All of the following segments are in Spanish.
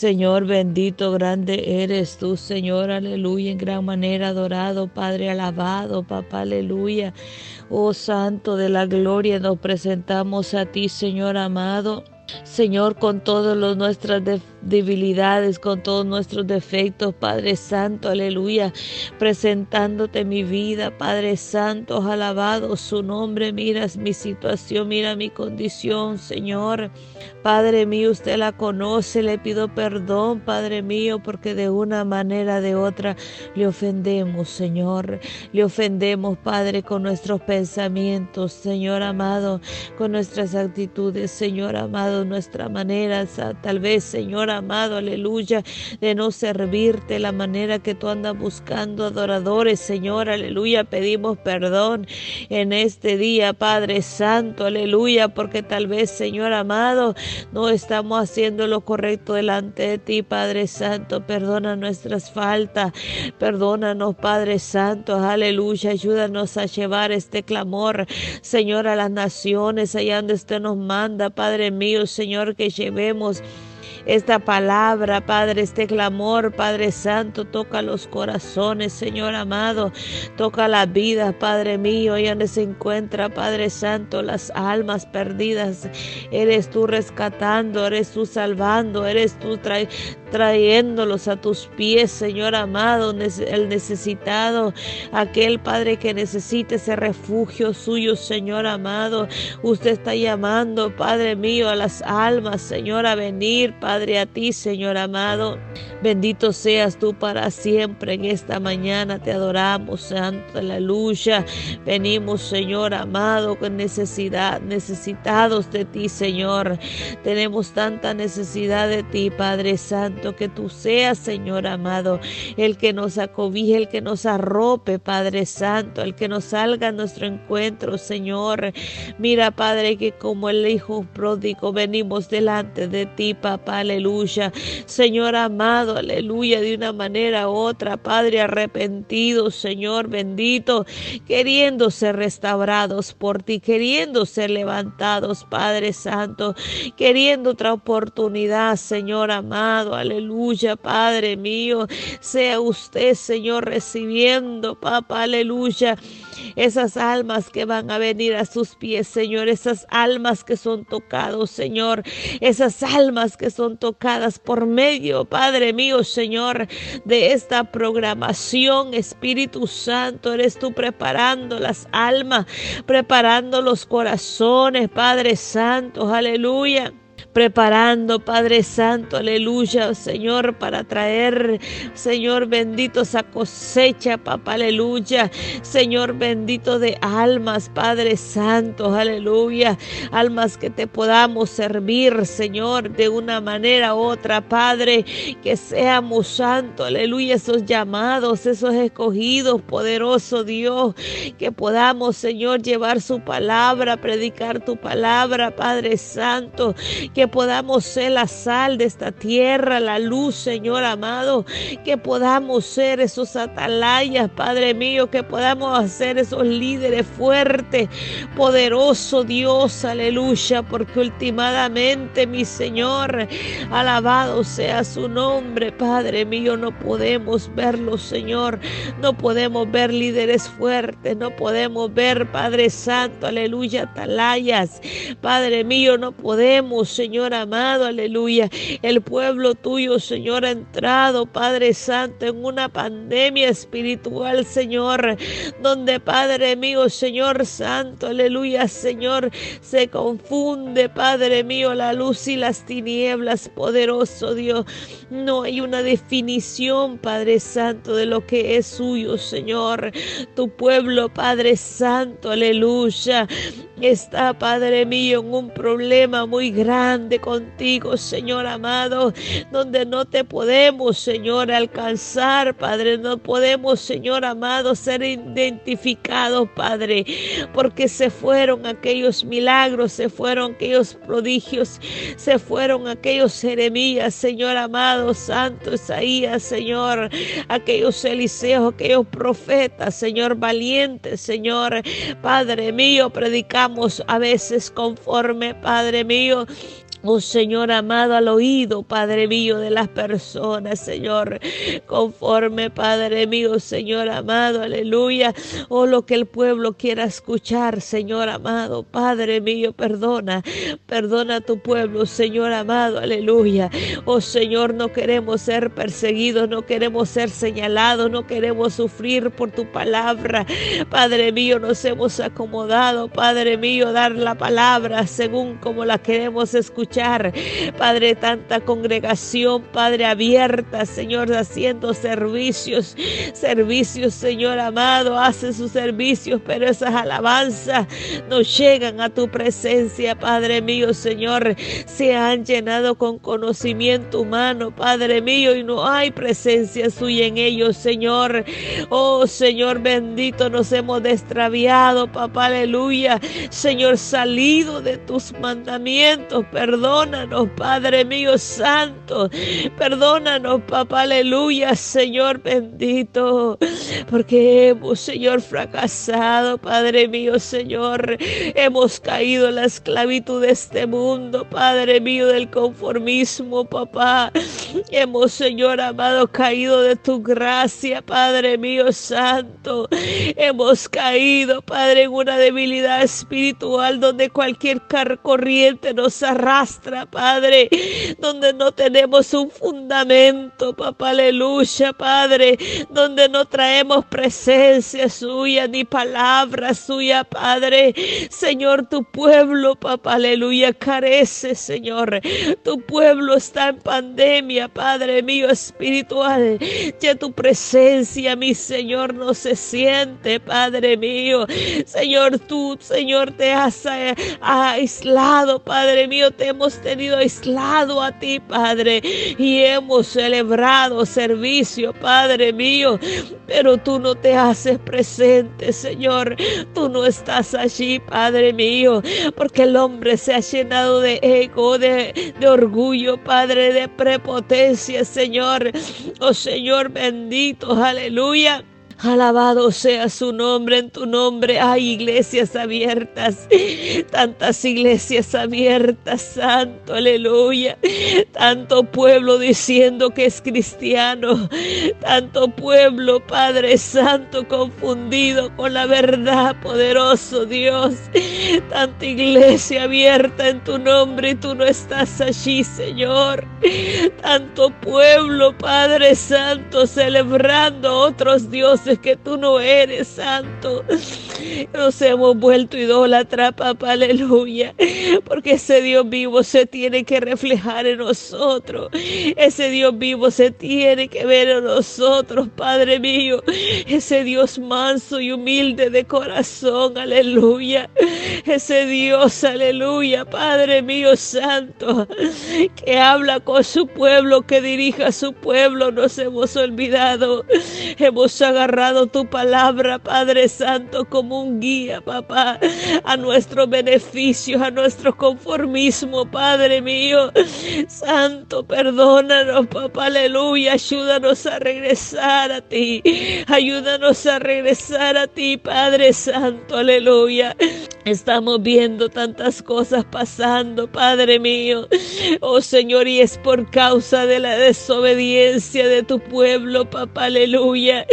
Señor bendito, grande eres tú, Señor, aleluya, en gran manera adorado, Padre alabado, papá, aleluya. Oh Santo de la gloria, nos presentamos a ti, Señor amado. Señor, con todas nuestras debilidades, con todos nuestros defectos, Padre Santo, aleluya, presentándote mi vida, Padre Santo, alabado su nombre, miras mi situación, mira mi condición, Señor. Padre mío, usted la conoce, le pido perdón, Padre mío, porque de una manera de otra le ofendemos, Señor. Le ofendemos, Padre, con nuestros pensamientos, Señor amado, con nuestras actitudes, Señor amado, nuestra manera, tal vez, Señor amado, aleluya, de no servirte la manera que tú andas buscando adoradores, Señor, aleluya. Pedimos perdón en este día, Padre Santo, aleluya, porque tal vez, Señor amado, no estamos haciendo lo correcto delante de ti, Padre Santo. Perdona nuestras faltas. Perdónanos, Padre Santo. Aleluya. Ayúdanos a llevar este clamor, Señor, a las naciones, allá donde usted nos manda, Padre mío, Señor, que llevemos esta palabra, Padre, este clamor, Padre Santo, toca los corazones, Señor amado, toca la vida, Padre mío, y donde se encuentra, Padre Santo, las almas perdidas. Eres tú rescatando, eres tú salvando, eres tú trayéndolos a tus pies, Señor amado, el necesitado, aquel Padre que necesite ese refugio suyo, Señor amado. Usted está llamando, Padre mío, a las almas, Señor, a venir, Padre a ti, Señor amado. Bendito seas tú para siempre. En esta mañana te adoramos, Santo, aleluya. Venimos, Señor amado, con necesidad, necesitados de ti, Señor. Tenemos tanta necesidad de ti, Padre Santo, que tú seas, Señor amado, el que nos acobije, el que nos arrope, Padre Santo, el que nos salga a nuestro encuentro, Señor. Mira, Padre, que como el Hijo pródigo venimos delante de ti, papá aleluya. Señor amado, aleluya, de una manera u otra, Padre arrepentido, Señor bendito, queriendo ser restaurados por ti, queriendo ser levantados, Padre Santo, queriendo otra oportunidad, Señor amado, aleluya, Padre mío, sea usted, Señor, recibiendo, Papá, aleluya esas almas que van a venir a sus pies, Señor, esas almas que son tocados, Señor, esas almas que son tocadas por medio, Padre mío, Señor, de esta programación, Espíritu Santo, eres tú preparando las almas, preparando los corazones, Padre Santo, aleluya preparando, Padre Santo, aleluya, Señor, para traer, Señor bendito, esa cosecha, papá, aleluya, Señor bendito de almas, Padre Santo, aleluya, almas que te podamos servir, Señor, de una manera u otra, Padre, que seamos santos, aleluya, esos llamados, esos escogidos, poderoso Dios, que podamos, Señor, llevar su palabra, predicar tu palabra, Padre Santo, que podamos ser la sal de esta tierra, la luz, Señor amado, que podamos ser esos atalayas, Padre mío, que podamos hacer esos líderes fuertes, poderoso Dios, aleluya, porque últimamente, mi Señor, alabado sea su nombre, Padre mío, no podemos verlo, Señor, no podemos ver líderes fuertes, no podemos ver, Padre Santo, aleluya, atalayas, Padre mío, no podemos, Señor, Señor amado, aleluya. El pueblo tuyo, Señor, ha entrado, Padre Santo, en una pandemia espiritual, Señor, donde, Padre mío, Señor Santo, aleluya, Señor, se confunde, Padre mío, la luz y las tinieblas, poderoso Dios. No hay una definición, Padre Santo, de lo que es suyo, Señor. Tu pueblo, Padre Santo, aleluya, está, Padre mío, en un problema muy grande contigo, Señor amado, donde no te podemos, Señor, alcanzar, Padre, no podemos, Señor amado, ser identificados, Padre, porque se fueron aquellos milagros, se fueron aquellos prodigios, se fueron aquellos Jeremías, Señor amado, Santo Isaías, Señor, aquellos Eliseos, aquellos profetas, Señor, valientes, Señor, Padre mío, predicamos a veces conforme, Padre mío, Oh Señor amado, al oído, Padre mío, de las personas, Señor, conforme, Padre mío, Señor amado, aleluya. Oh, lo que el pueblo quiera escuchar, Señor amado, Padre mío, perdona, perdona a tu pueblo, Señor amado, aleluya. Oh Señor, no queremos ser perseguidos, no queremos ser señalados, no queremos sufrir por tu palabra. Padre mío, nos hemos acomodado, Padre mío, dar la palabra según como la queremos escuchar Padre, tanta congregación, Padre, abierta, Señor, haciendo servicios, servicios, Señor amado, hace sus servicios, pero esas alabanzas no llegan a tu presencia, Padre mío, Señor, se han llenado con conocimiento humano, Padre mío, y no hay presencia suya en ellos, Señor. Oh, Señor bendito, nos hemos destraviado, papá, aleluya. Señor, salido de tus mandamientos, perdón Perdónanos, Padre mío santo. Perdónanos, papá, aleluya, Señor bendito. Porque hemos, Señor, fracasado, Padre mío, Señor. Hemos caído en la esclavitud de este mundo, Padre mío, del conformismo, papá. Hemos, Señor amado, caído de tu gracia, Padre mío santo. Hemos caído, Padre, en una debilidad espiritual donde cualquier corriente nos arrastra Padre, donde no tenemos un fundamento, papá, aleluya, Padre, donde no traemos presencia suya ni palabra suya, Padre. Señor, tu pueblo, papá, aleluya, carece, Señor. Tu pueblo está en pandemia, Padre mío espiritual. Ya tu presencia, mi Señor, no se siente, Padre mío. Señor, tú, Señor, te has eh, aislado, Padre mío, te hemos tenido aislado a ti, Padre, y hemos celebrado servicio, Padre mío, pero tú no te haces presente, Señor. Tú no estás allí, Padre mío, porque el hombre se ha llenado de ego, de, de orgullo, Padre, de prepotencia, Señor. Oh Señor bendito, aleluya. Alabado sea su nombre, en tu nombre hay iglesias abiertas, tantas iglesias abiertas, santo, aleluya. Tanto pueblo diciendo que es cristiano, tanto pueblo, Padre Santo, confundido con la verdad, poderoso Dios. Tanta iglesia abierta en tu nombre y tú no estás allí, Señor. Tanto pueblo, Padre Santo, celebrando otros dioses que tú no eres santo. Nos hemos vuelto idólatra, papá, aleluya. Porque ese Dios vivo se tiene que reflejar en nosotros. Ese Dios vivo se tiene que ver en nosotros, Padre mío. Ese Dios manso y humilde de corazón, aleluya. Ese Dios, aleluya, Padre mío santo, que habla con su pueblo, que dirija a su pueblo. Nos hemos olvidado. Hemos agarrado tu palabra, Padre Santo, como un guía, papá, a nuestro beneficio, a nuestro conformismo, Padre mío. Santo, perdónanos, papá, aleluya. Ayúdanos a regresar a ti. Ayúdanos a regresar a ti, Padre Santo, aleluya. Estamos viendo tantas cosas pasando, Padre mío. Oh Señor, y es por causa de la desobediencia de tu pueblo, papá, aleluya.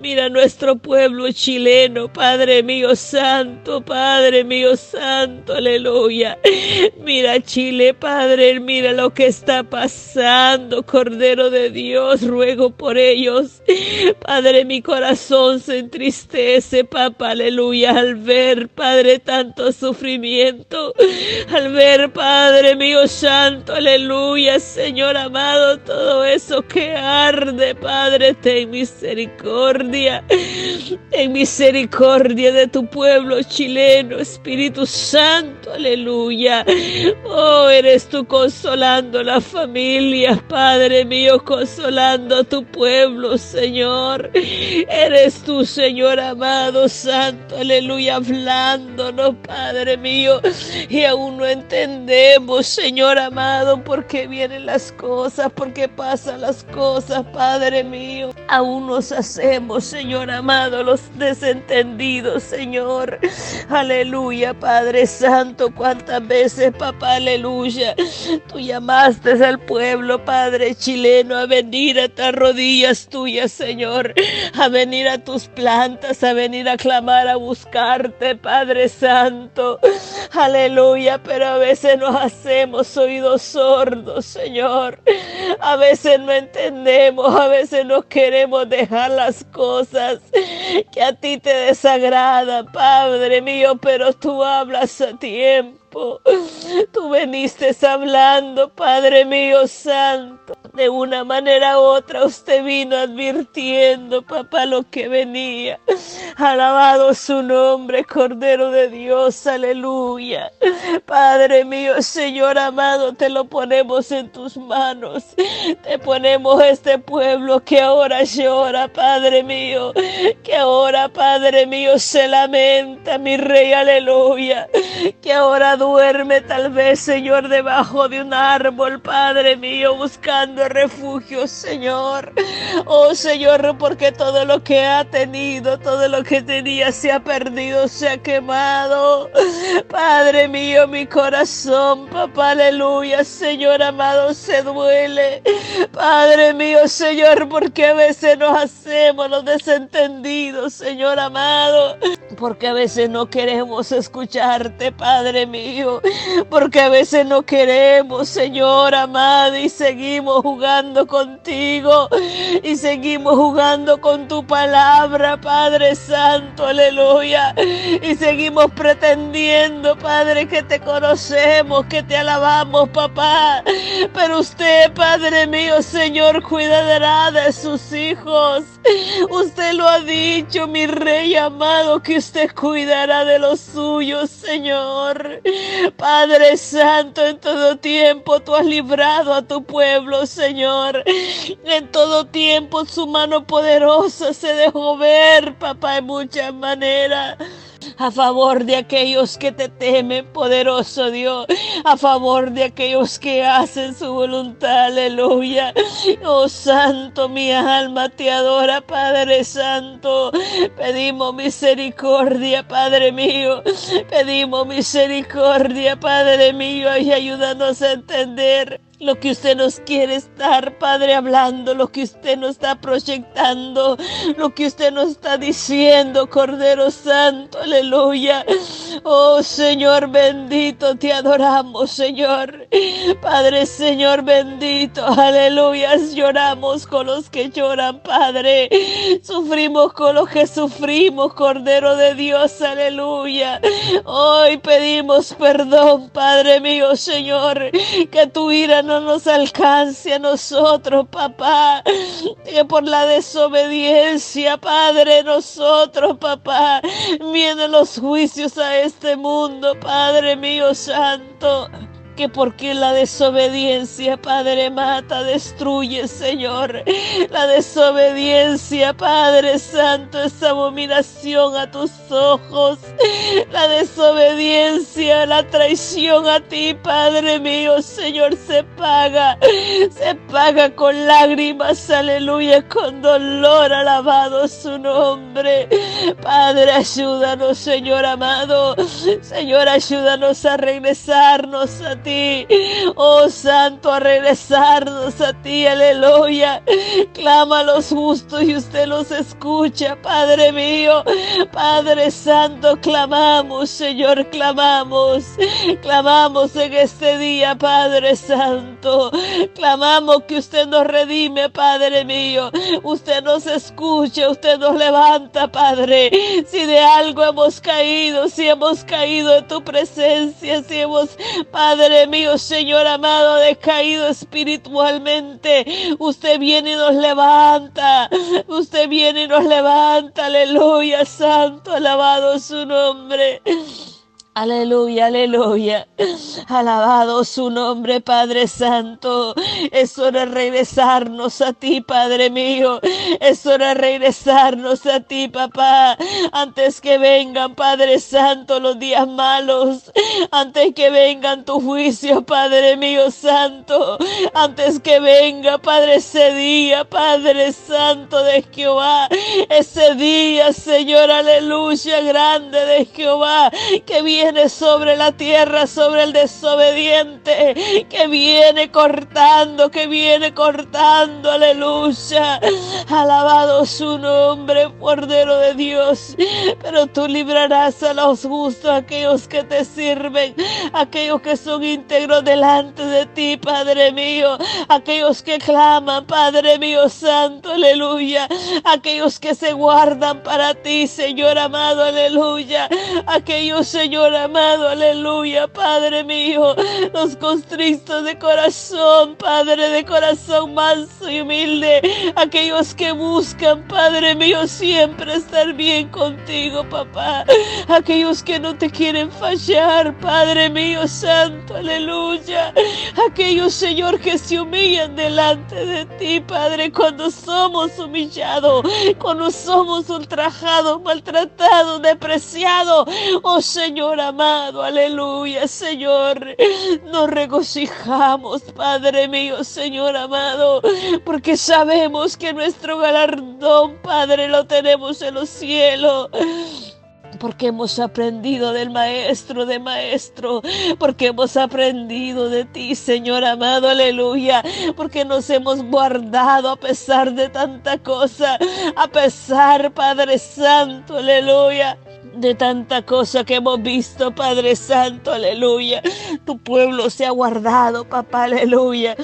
Mira nuestro pueblo chileno, Padre mío santo, Padre mío santo, aleluya. Mira Chile, Padre, mira lo que está pasando, Cordero de Dios, ruego por ellos. Padre, mi corazón se entristece, papá, aleluya, al ver, Padre, tanto sufrimiento, al ver, Padre mío santo, aleluya, Señor amado, todo eso que arde, Padre, ten misericordia. En misericordia de tu pueblo chileno, Espíritu Santo, aleluya. Oh, eres tú consolando la familia, Padre mío, consolando a tu pueblo, Señor. Eres tú, Señor amado, Santo, aleluya, hablándonos, Padre mío. Y aún no entendemos, Señor amado, por qué vienen las cosas, por qué pasan las cosas, Padre mío. Aún nos hacemos Señor amado, los desentendidos, Señor. Aleluya, Padre Santo, cuántas veces, papá, aleluya. Tú llamaste al pueblo, Padre chileno, a venir a estas rodillas tuyas, Señor. A venir a tus plantas, a venir a clamar, a buscarte, Padre Santo. Aleluya, pero a veces nos hacemos oídos sordos, Señor. A veces no entendemos, a veces no queremos dejar las cosas que a ti te desagradan, Padre mío, pero tú hablas a tiempo. Tú veniste hablando, Padre mío santo. De una manera u otra usted vino advirtiendo, papá, lo que venía. Alabado su nombre, Cordero de Dios, aleluya. Padre mío, Señor amado, te lo ponemos en tus manos. Te ponemos este pueblo que ahora llora, Padre mío. Que ahora, Padre mío, se lamenta, mi Rey, aleluya. Que ahora duerme tal vez, Señor, debajo de un árbol, Padre mío, buscando refugio, Señor. Oh, Señor, porque todo lo que ha tenido, todo lo que tenía se ha perdido, se ha quemado. Padre mío, mi corazón, papá, aleluya, Señor amado, se duele. Padre mío, Señor, porque a veces nos hacemos los desentendidos, Señor amado. Porque a veces no queremos escucharte, Padre mío. Porque a veces no queremos, Señor amado, y seguimos jugando contigo. Y seguimos jugando con tu palabra, Padre Santo, aleluya. Y seguimos pretendiendo, Padre, que te conocemos, que te alabamos, papá. Pero usted, Padre mío, Señor, cuidará de sus hijos. Usted lo ha dicho, mi Rey amado, que usted cuidará de los suyos, Señor. Padre Santo, en todo tiempo tú has librado a tu pueblo, Señor. En todo tiempo su mano poderosa se dejó ver, papá, en muchas maneras a favor de aquellos que te temen, poderoso Dios, a favor de aquellos que hacen su voluntad, aleluya. Oh Santo, mi alma te adora, Padre Santo. Pedimos misericordia, Padre mío. Pedimos misericordia, Padre mío, y ayúdanos a entender lo que usted nos quiere estar, Padre, hablando, lo que usted nos está proyectando, lo que usted nos está diciendo, Cordero Santo, aleluya. Oh Señor bendito, te adoramos, Señor. Padre, Señor bendito, aleluya. Lloramos con los que lloran, Padre. Sufrimos con los que sufrimos, Cordero de Dios, aleluya. Hoy pedimos perdón, Padre mío, Señor, que tu ira no nos alcance a nosotros, papá, que por la desobediencia, Padre, nosotros, papá, vienen los juicios a este mundo, Padre mío santo que porque la desobediencia, Padre, mata, destruye, Señor. La desobediencia, Padre Santo, es abominación a tus ojos. La desobediencia, la traición a ti, Padre mío, Señor, se paga. Se paga con lágrimas, aleluya, con dolor, alabado su nombre. Padre, ayúdanos, Señor amado. Señor, ayúdanos a regresarnos a ti Oh Santo, a regresarnos a ti, aleluya. Clama a los justos y usted los escucha, Padre mío. Padre Santo, clamamos, Señor, clamamos. Clamamos en este día, Padre Santo. Clamamos que usted nos redime, Padre mío. Usted nos escucha, usted nos levanta, Padre. Si de algo hemos caído, si hemos caído en tu presencia, si hemos, Padre mío, Señor amado, decaído espiritualmente. Usted viene y nos levanta. Usted viene y nos levanta. Aleluya, santo, alabado su nombre. Aleluya, aleluya. Alabado su nombre, Padre Santo. Es hora de regresarnos a ti, Padre mío. Es hora de regresarnos a ti, papá. Antes que vengan, Padre Santo, los días malos. Antes que vengan tu juicio, Padre mío Santo. Antes que venga, Padre, ese día, Padre Santo de Jehová. Ese día, Señor, aleluya, grande de Jehová. Que viene sobre la tierra, sobre el desobediente, que viene cortando, que viene cortando, aleluya. Alabado su nombre, Cordero de Dios. Pero tú librarás a los justos, aquellos que te sirven, aquellos que son íntegros delante de ti, Padre mío, aquellos que claman, Padre mío Santo, aleluya, aquellos que se guardan para ti, Señor amado, aleluya, aquellos, Señor amado, aleluya, Padre mío, los constristos de corazón, Padre de corazón manso y humilde, aquellos que buscan, Padre mío, siempre estar bien contigo, papá, aquellos que no te quieren fallar, Padre mío, santo, aleluya, aquellos, Señor, que se humillan delante de ti, Padre, cuando somos humillados, cuando somos ultrajados, maltratados, despreciados, oh Señor, amado, aleluya, Señor. Nos regocijamos, Padre mío, Señor amado, porque sabemos que nuestro galardón, Padre, lo tenemos en los cielos porque hemos aprendido del Maestro de Maestro, porque hemos aprendido de ti, Señor amado, aleluya, porque nos hemos guardado a pesar de tanta cosa, a pesar, Padre Santo, aleluya de tanta cosa que hemos visto, Padre Santo, aleluya. Tu pueblo se ha guardado, papá, aleluya.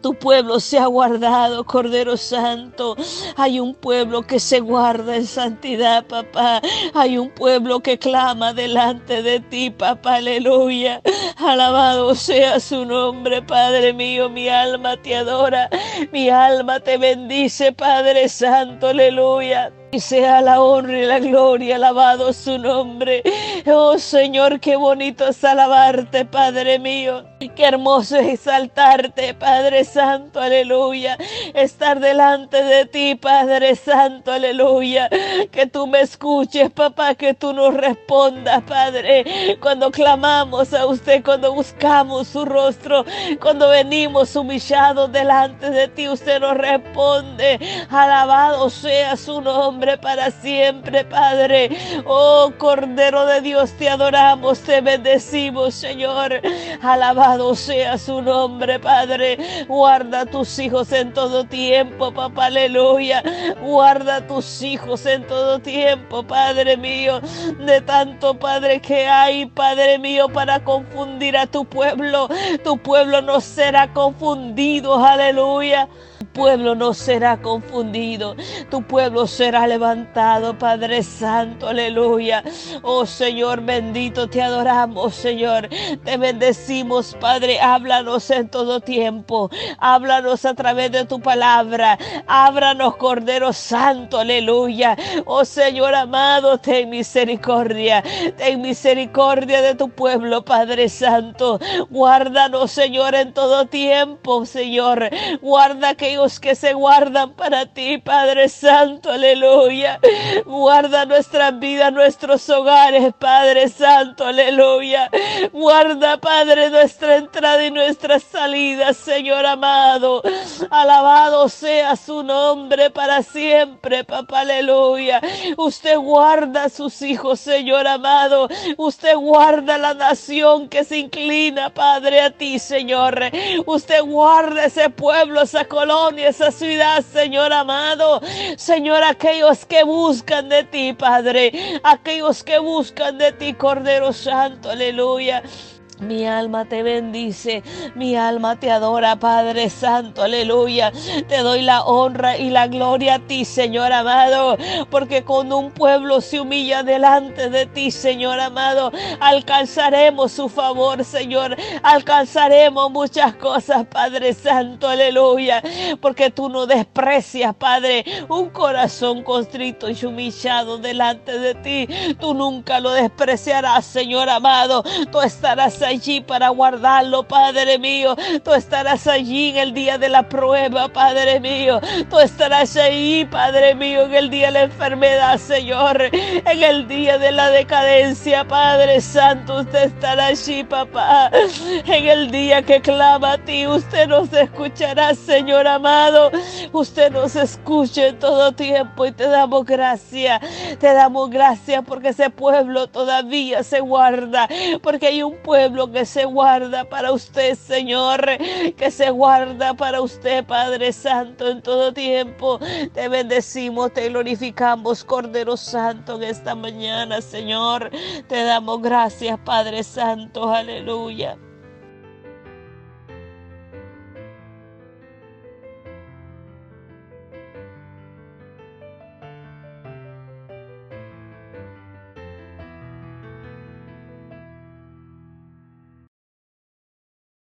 Tu pueblo se ha guardado, Cordero Santo. Hay un pueblo que se guarda en santidad, papá. Hay un pueblo que clama delante de ti, papá. Aleluya. Alabado sea su nombre, Padre mío. Mi alma te adora. Mi alma te bendice, Padre Santo. Aleluya. Y sea la honra y la gloria, alabado su nombre. Oh Señor, qué bonito es alabarte, Padre mío. Qué hermoso es exaltarte, Padre Santo, aleluya. Estar delante de ti, Padre Santo, aleluya. Que tú me escuches, papá, que tú nos respondas, Padre. Cuando clamamos a usted, cuando buscamos su rostro, cuando venimos humillados delante de ti, usted nos responde. Alabado sea su nombre para siempre, Padre. Oh Cordero de Dios, te adoramos, te bendecimos, Señor. Alabado sea su nombre, Padre. Guarda tus hijos en todo tiempo, papá, aleluya. Guarda tus hijos en todo tiempo, Padre mío. De tanto, Padre, que hay, Padre mío, para confundir a tu pueblo. Tu pueblo no será confundido, aleluya pueblo no será confundido, tu pueblo será levantado, Padre Santo, aleluya. Oh Señor bendito, te adoramos, Señor. Te bendecimos, Padre. Háblanos en todo tiempo. Háblanos a través de tu palabra. Ábranos, Cordero Santo, aleluya. Oh Señor amado, ten misericordia. Ten misericordia de tu pueblo, Padre Santo. Guárdanos, Señor, en todo tiempo, Señor. Guarda aquellos que se guardan para ti, Padre Santo, aleluya. Guarda nuestras vidas, nuestros hogares, Padre Santo, aleluya. Guarda, Padre, nuestra entrada y nuestra salida, Señor amado. Alabado sea su nombre para siempre, papá, aleluya. Usted guarda a sus hijos, Señor amado. Usted guarda la nación que se inclina, Padre, a ti, Señor. Usted guarda ese pueblo, esa colonia esa ciudad, Señor amado. Señor, aquellos que buscan de ti, Padre. Aquellos que buscan de ti, Cordero Santo, aleluya. Mi alma te bendice, mi alma te adora, Padre Santo, aleluya. Te doy la honra y la gloria a ti, Señor amado, porque cuando un pueblo se humilla delante de ti, Señor amado, alcanzaremos su favor, Señor. Alcanzaremos muchas cosas, Padre Santo, aleluya, porque tú no desprecias, Padre, un corazón constrito y humillado delante de ti. Tú nunca lo despreciarás, Señor amado. Tú estarás allí para guardarlo, Padre mío. Tú estarás allí en el día de la prueba, Padre mío. Tú estarás allí, Padre mío, en el día de la enfermedad, Señor. En el día de la decadencia, Padre Santo, usted estará allí, papá. En el día que clama a ti, usted nos escuchará, Señor amado. Usted nos escucha en todo tiempo y te damos gracias. Te damos gracias porque ese pueblo todavía se guarda. Porque hay un que se guarda para usted, Señor, que se guarda para usted, Padre Santo, en todo tiempo. Te bendecimos, te glorificamos, Cordero Santo, en esta mañana, Señor. Te damos gracias, Padre Santo, aleluya.